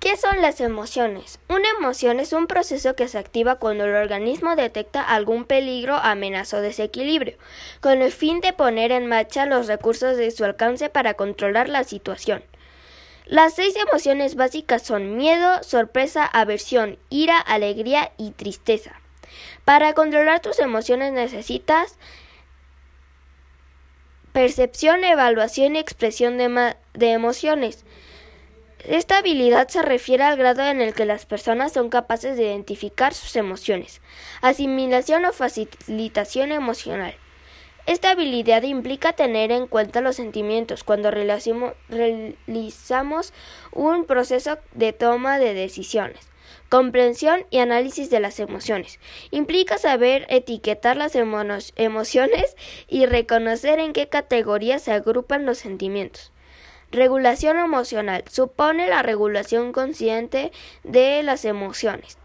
¿Qué son las emociones? Una emoción es un proceso que se activa cuando el organismo detecta algún peligro, amenaza o desequilibrio, con el fin de poner en marcha los recursos de su alcance para controlar la situación. Las seis emociones básicas son miedo, sorpresa, aversión, ira, alegría y tristeza. Para controlar tus emociones necesitas percepción, evaluación y expresión de, de emociones. Esta habilidad se refiere al grado en el que las personas son capaces de identificar sus emociones, asimilación o facilitación emocional. Esta habilidad implica tener en cuenta los sentimientos cuando realizamos un proceso de toma de decisiones. Comprensión y análisis de las emociones. Implica saber etiquetar las emociones y reconocer en qué categorías se agrupan los sentimientos. Regulación emocional supone la regulación consciente de las emociones.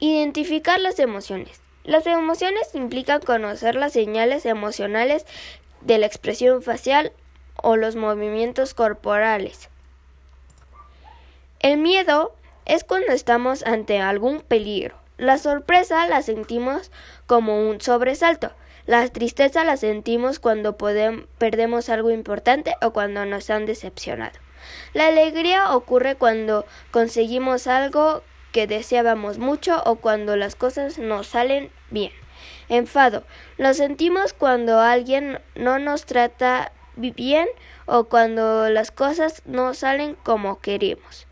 Identificar las emociones. Las emociones implican conocer las señales emocionales de la expresión facial o los movimientos corporales. El miedo es cuando estamos ante algún peligro. La sorpresa la sentimos como un sobresalto. La tristeza la sentimos cuando perdemos algo importante o cuando nos han decepcionado. La alegría ocurre cuando conseguimos algo que deseábamos mucho o cuando las cosas nos salen bien. Enfado. Lo sentimos cuando alguien no nos trata bien o cuando las cosas no salen como queremos.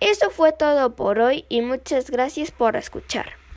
Eso fue todo por hoy y muchas gracias por escuchar.